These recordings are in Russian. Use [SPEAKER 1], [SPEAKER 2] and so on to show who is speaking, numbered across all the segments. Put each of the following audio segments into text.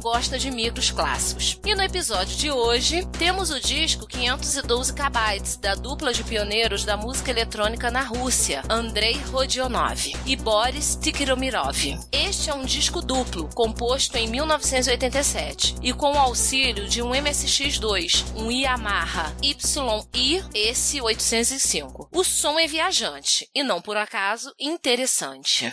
[SPEAKER 1] gosta de micros clássicos. E no episódio de hoje, temos o disco 512 KB da dupla de pioneiros da música eletrônica na Rússia, Andrei Rodionov e Boris Tikromirov. Este é um disco duplo, composto em 1987 e com o auxílio de um MSX2, um Yamaha YI S805. O som é viajante e não por acaso interessante.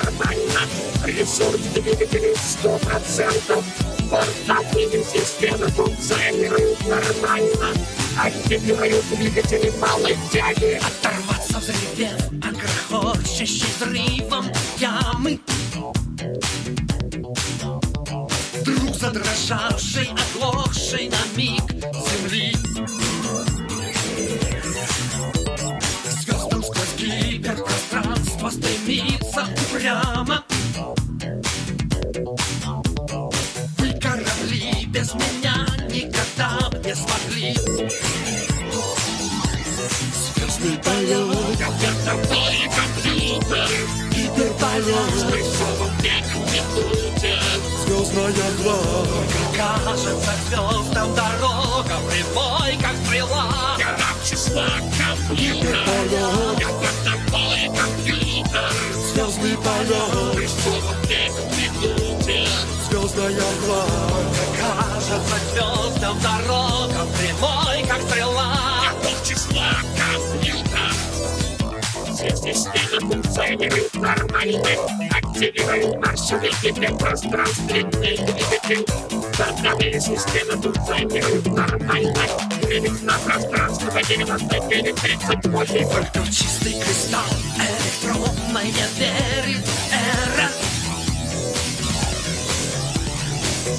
[SPEAKER 2] Ресурс двигателей 100%. Портативная система функционирует нормально. Активируют двигатели малой тяги.
[SPEAKER 3] Оторваться взрывев от грохочущей взрывом ямы. Вдруг задрожавшей, оглохшей на миг земли. Звездам сквозь гиперпространство стремится упрямо. Полет,
[SPEAKER 2] Вертовой компьютер.
[SPEAKER 3] гиперполет,
[SPEAKER 2] Рисован век не будет.
[SPEAKER 3] звездная гладь. Кажется, звездам дорога прямой, как стрела.
[SPEAKER 2] Гора числа компьютер.
[SPEAKER 3] Полет,
[SPEAKER 2] Вертовой компьютер.
[SPEAKER 3] звездный полет,
[SPEAKER 2] Рисован век не будет.
[SPEAKER 3] звездная гладь. Кажется, звездам дорога прямой, как стрела.
[SPEAKER 2] Гора числа компьютер. Все системы функционируют нормально. Активируют маршруты гиперпространственный двигатель. Бортовые системы функционируют нормально. Limit на пространство 99-38.
[SPEAKER 3] Только в чистый кристалл электронная верит эра.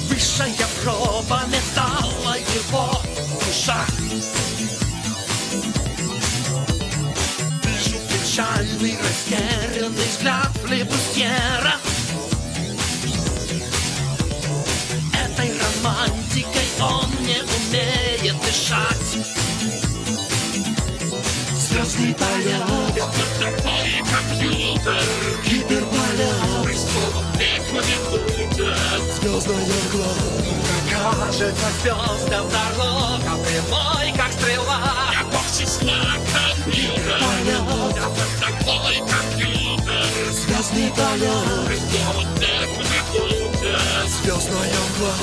[SPEAKER 3] Высшая проба металла его душа. Вижу печальный, растерянный взгляд флебустьера. Этой романтикой он не умеет дышать. Звездный полет,
[SPEAKER 2] компьютер.
[SPEAKER 3] гиперполет, звездная гладь. Кажется, звездам дорога прямой, как стрела.
[SPEAKER 2] Бог числа
[SPEAKER 3] звездный полет, звездная гладь.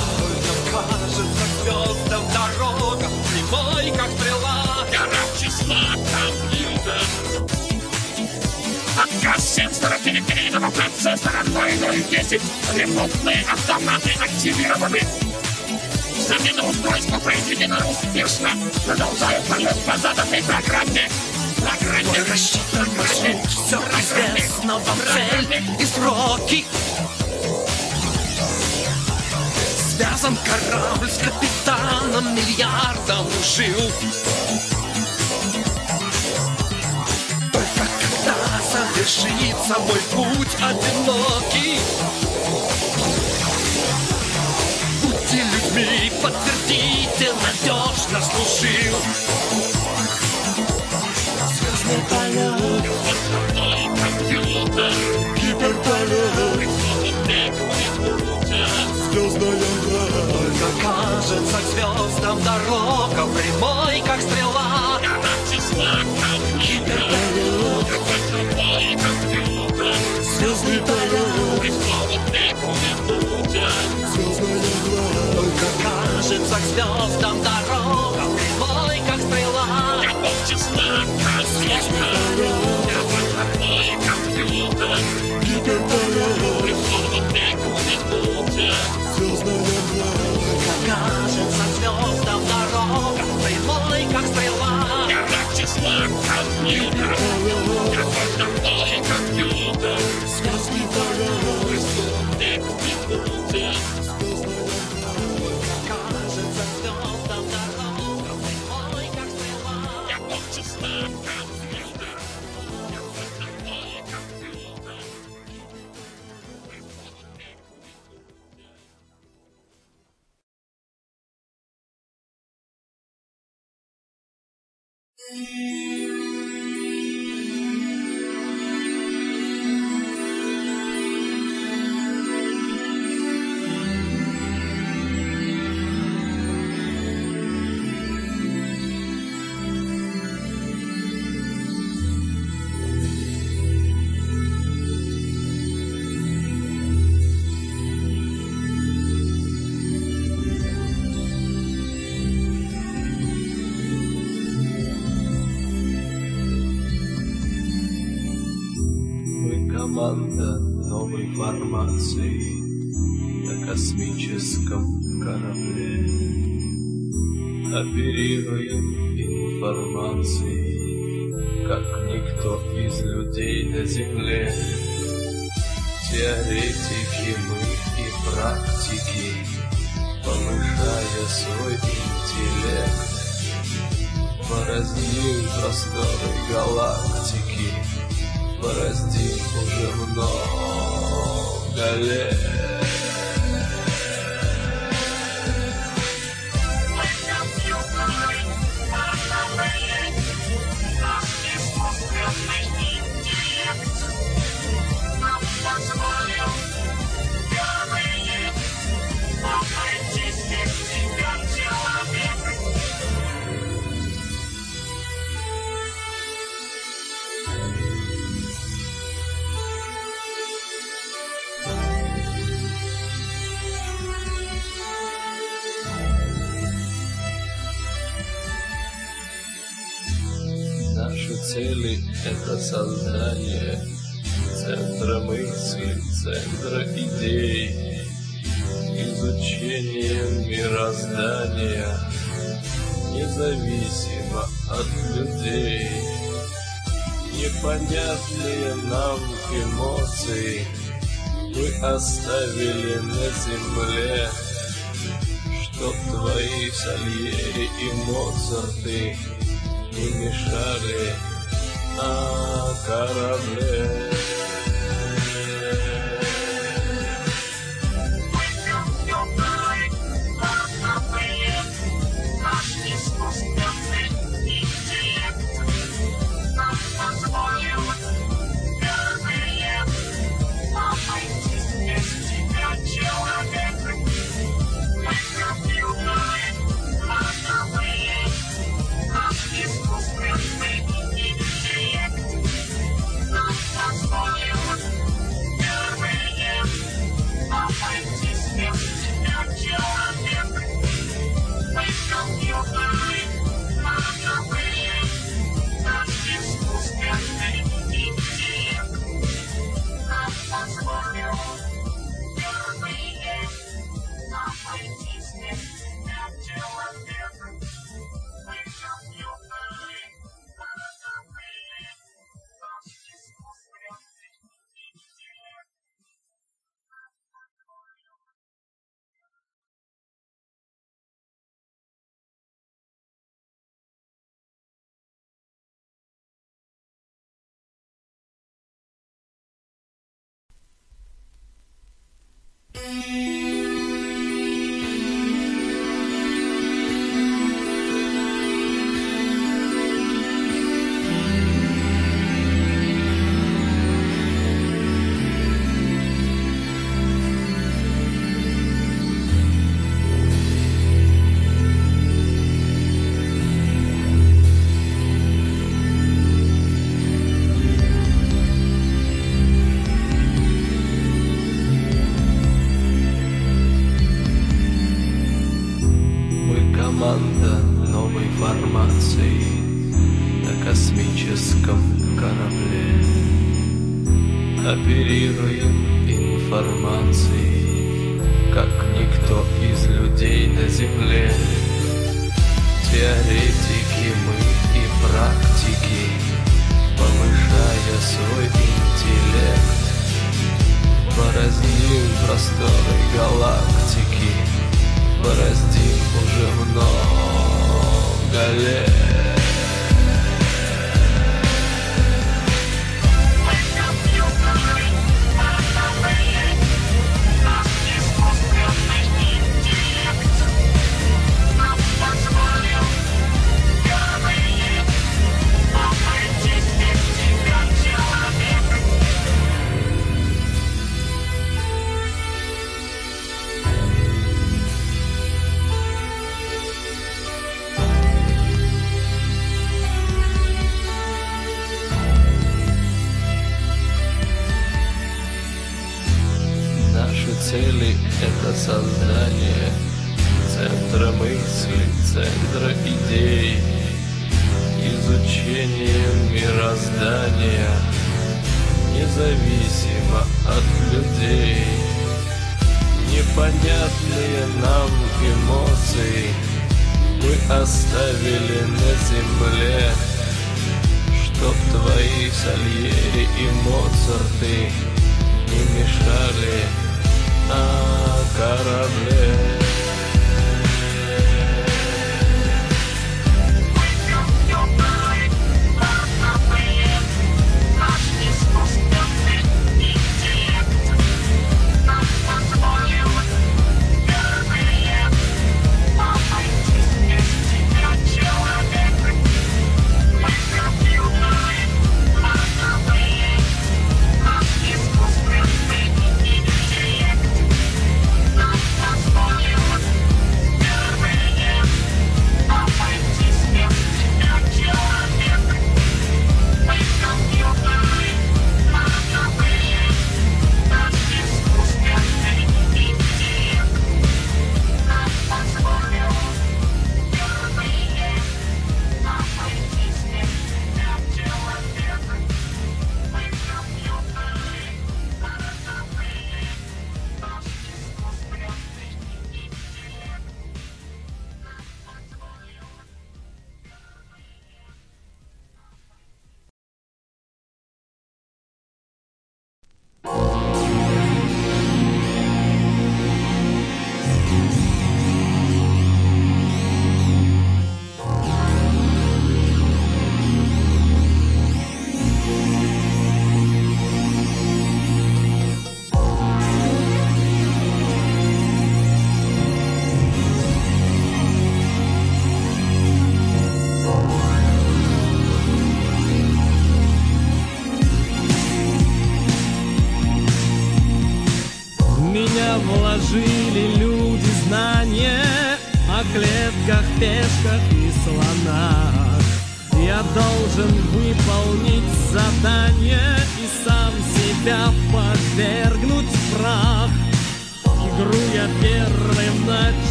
[SPEAKER 3] Кажется, звездам дорога прямой, как стрела.
[SPEAKER 2] Гора числа компьютер. Отказ сенсора периферийного процессора 0010. Ремонтные автоматы активированы. Замена устройства произведена успешно. Продолжаю полет по заданной программе.
[SPEAKER 3] Мой рассчитан маршрут, все известно вам цель и сроки. Связан корабль с капитаном миллиардом жил. Только когда завершится мой путь одинокий, Будьте людьми, подтвердите, Кажется звездам дорога прямой, как стрела.
[SPEAKER 4] Мы формации на космическом корабле. Оперируем информацией, как никто из людей на Земле. Теоретики мы и практики, повышая свой интеллект. Пораздим просторы галактики, Бороздим уже много лет. Это создание центра мысли, центра идей, изучение мироздания, независимо от людей. Непонятные нам эмоции мы оставили на земле, чтоб твои Сальери и Моцарты не мешали на корабле. Теоретики мы и практики, повышая свой интеллект. Бороздим просторы галактики, бороздим уже много лет. Непонятные нам эмоции мы оставили на земле, Чтоб твои Сальери и Моцарты не мешали на корабле.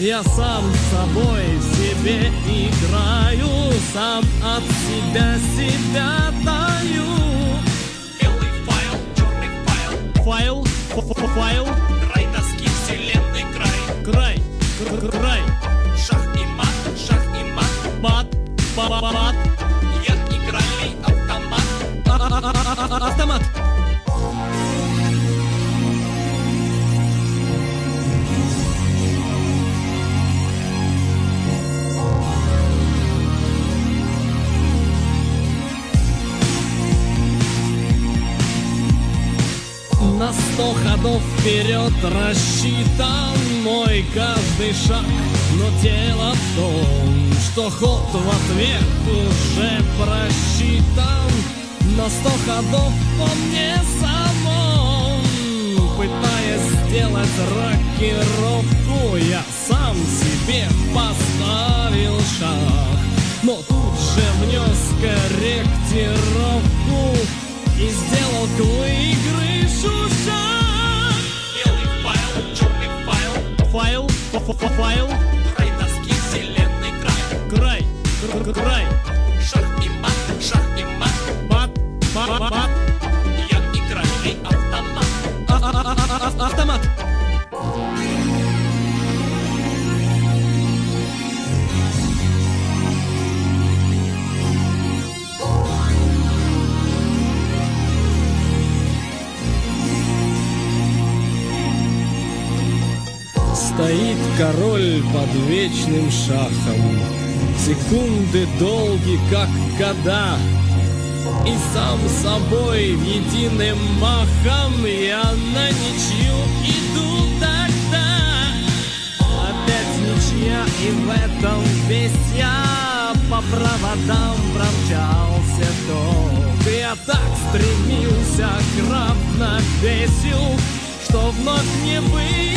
[SPEAKER 5] Я сам с собой в себе играю Сам от себя себя даю
[SPEAKER 3] Белый файл, черный файл,
[SPEAKER 5] Файл, ф- ф- файл,
[SPEAKER 3] край доски, вселенной край.
[SPEAKER 5] край, кр- край,
[SPEAKER 3] Шах и мат, шах и мат,
[SPEAKER 5] бат, ба- ба- бат,
[SPEAKER 3] я игральный автомат.
[SPEAKER 5] а- а- а- а- автомат. На сто ходов вперед рассчитан мой каждый шаг. Но дело в том, что ход в ответ уже просчитан. На сто ходов по мне самом Пытаясь сделать рокировку Я сам себе поставил шаг. Но тут же внес корректировку И сделал к выигрышу
[SPEAKER 3] файл, черный файл,
[SPEAKER 5] Файл, файл,
[SPEAKER 3] край доски, край.
[SPEAKER 5] край, кр- кр- край, король под вечным шахом. Секунды долги, как года И сам собой в единым махом Я на ничью иду тогда. Опять ничья и в этом весь я По проводам промчался ток. Я так стремился к равновесию Что вновь не выиграл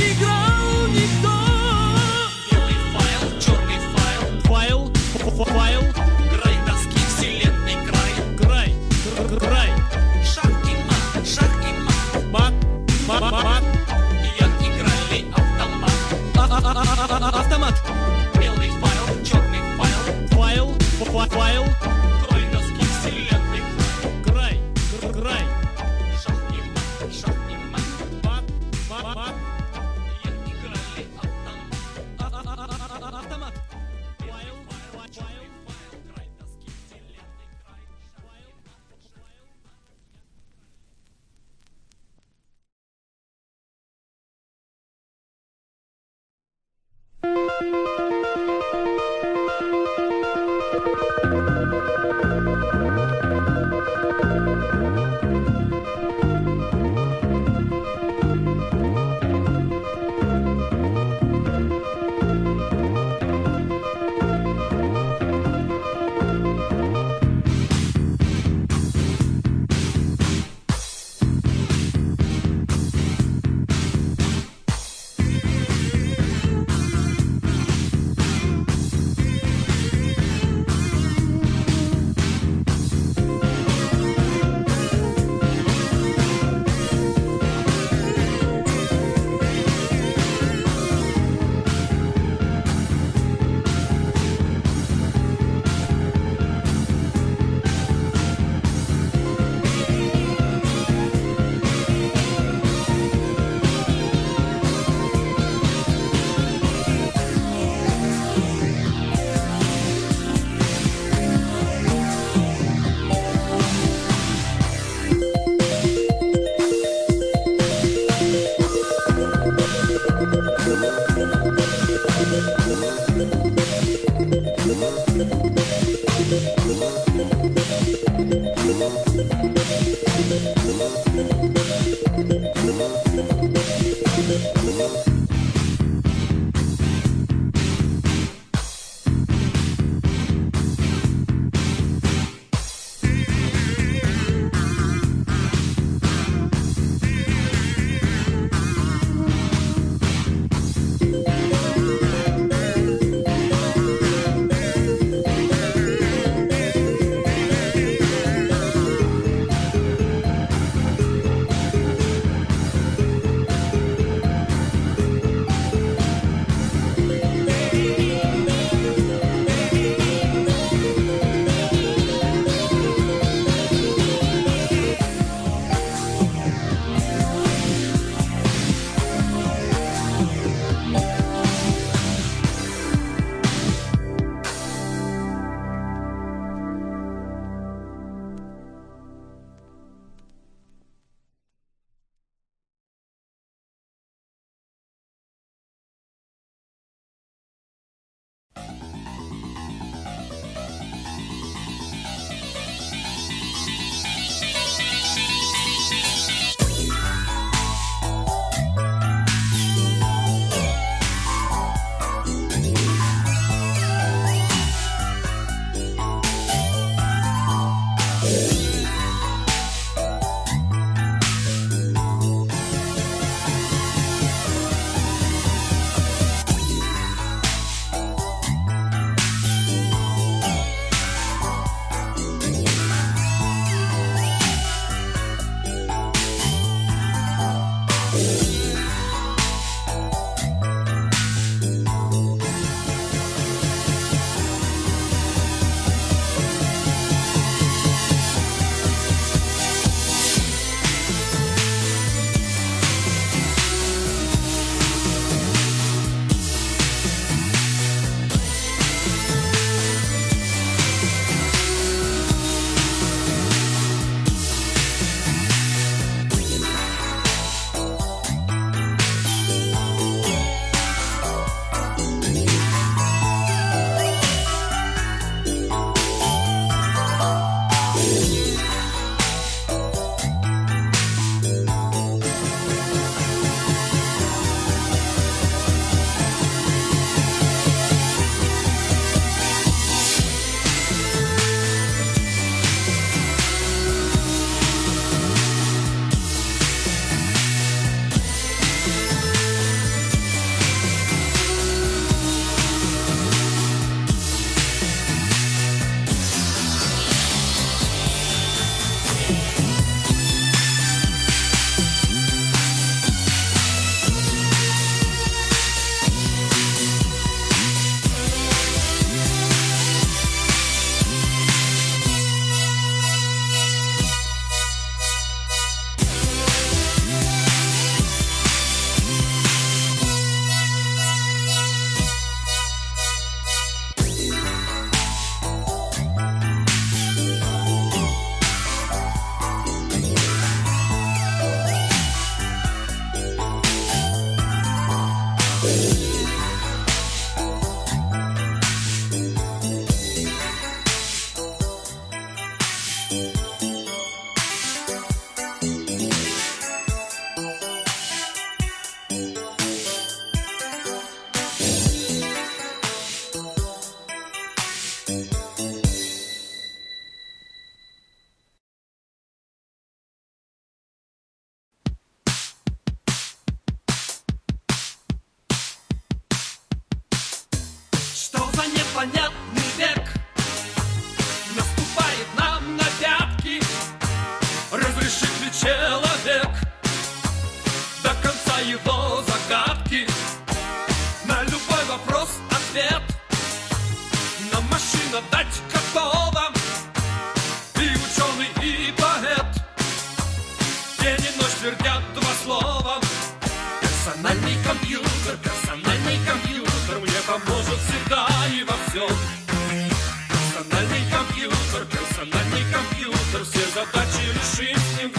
[SPEAKER 3] решим с ним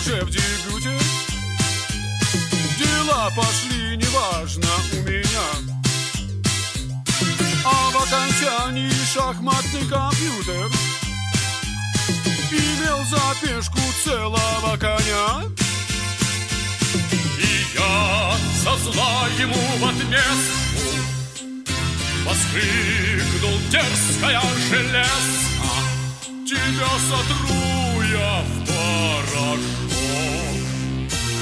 [SPEAKER 6] уже в дебюте. Дела пошли неважно у меня. А в окончании шахматный компьютер Имел за пешку целого коня.
[SPEAKER 7] И я со зла ему в отместку. Воскликнул дерзкая железка. Тебя сотру я в порошок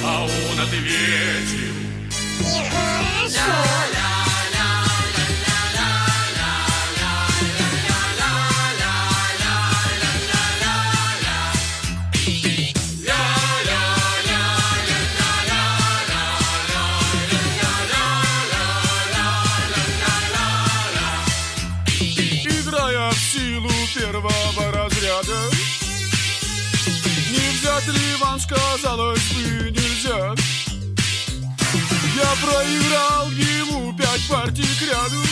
[SPEAKER 7] А он ответил
[SPEAKER 6] Играя сказалось бы, нельзя. Я проиграл ему пять партий к ряду.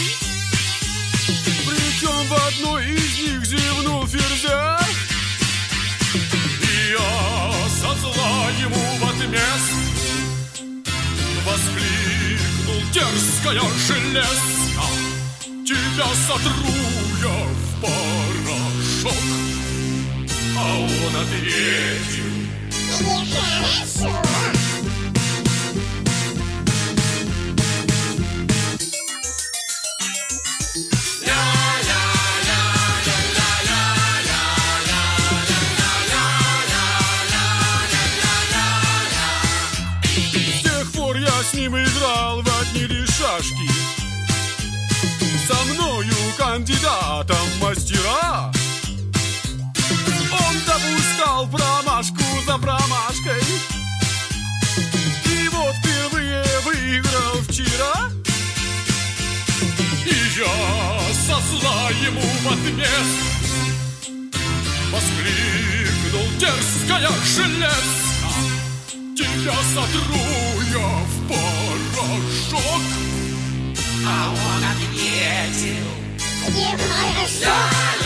[SPEAKER 6] Причем в одной из них зевнул ферзя.
[SPEAKER 7] И я со зла ему в отместку Воскликнул дерзкая железка Тебя сотру я в порошок А он ответил
[SPEAKER 6] С со
[SPEAKER 7] зла ему в отместку Воскликнул дерзкая железка Тебя сотру я в порошок. А он ответил
[SPEAKER 8] Ну,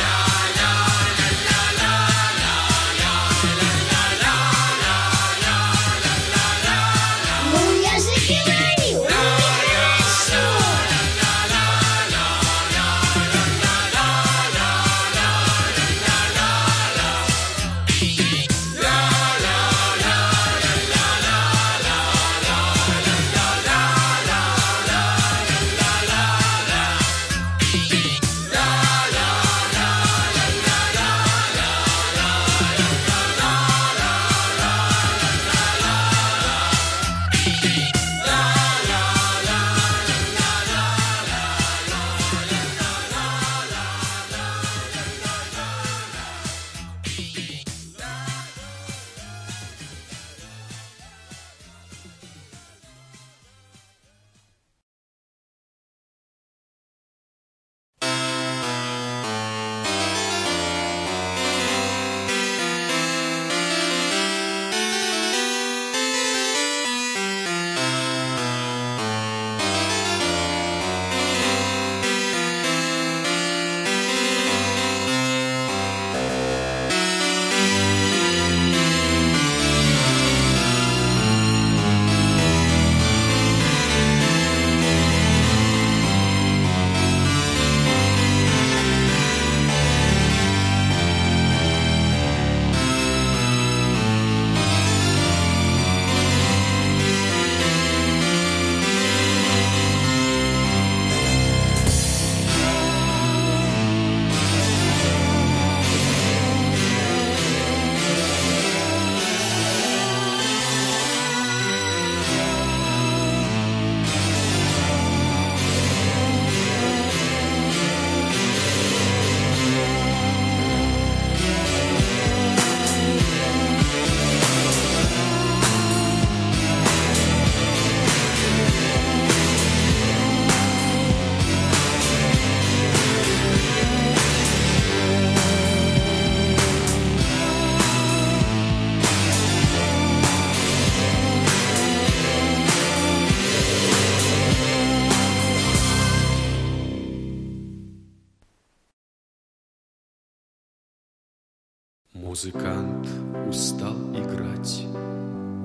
[SPEAKER 9] Музыкант устал играть,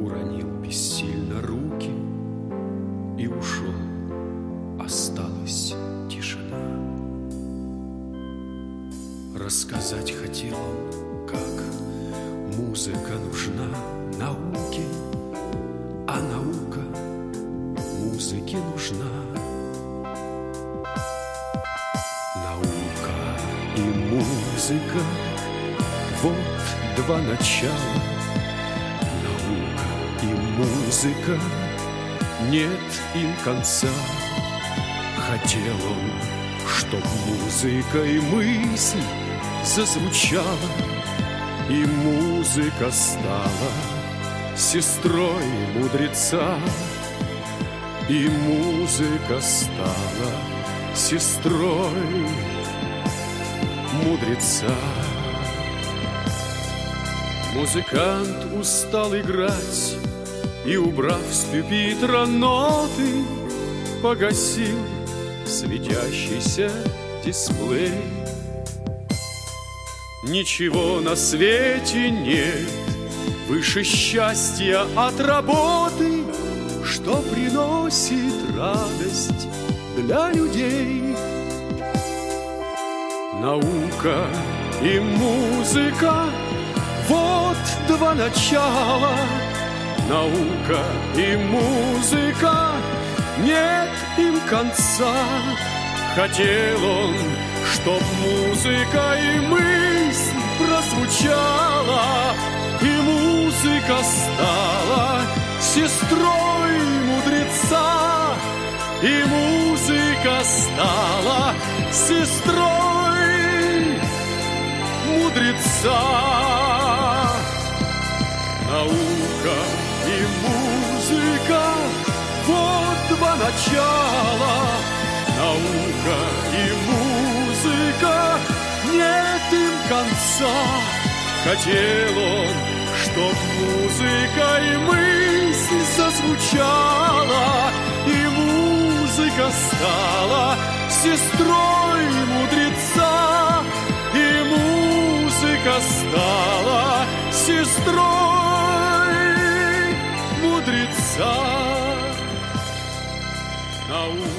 [SPEAKER 9] уронил бессильно руки и ушел. Осталась тишина. Рассказать хотел он, как музыка нужна науке, а наука музыке нужна. Наука и музыка – вот два начала. Наука и музыка – нет им конца. Хотел он, чтоб музыка и мысль зазвучала, И музыка стала сестрой мудреца, И музыка стала сестрой мудреца. Музыкант устал играть И, убрав с пюпитра ноты, Погасил светящийся дисплей. Ничего на свете нет Выше счастья от работы, Что приносит радость для людей. Наука и музыка — вот два начала. Наука и музыка — нет им конца. Хотел он, чтоб музыка и мысль прозвучала, И музыка стала сестрой мудреца, И музыка стала сестрой начала Наука и музыка нет им конца. Хотел он, чтоб музыка и мысль зазвучала И музыка стала сестрой мудреца. И музыка стала сестрой мудреца. Oh.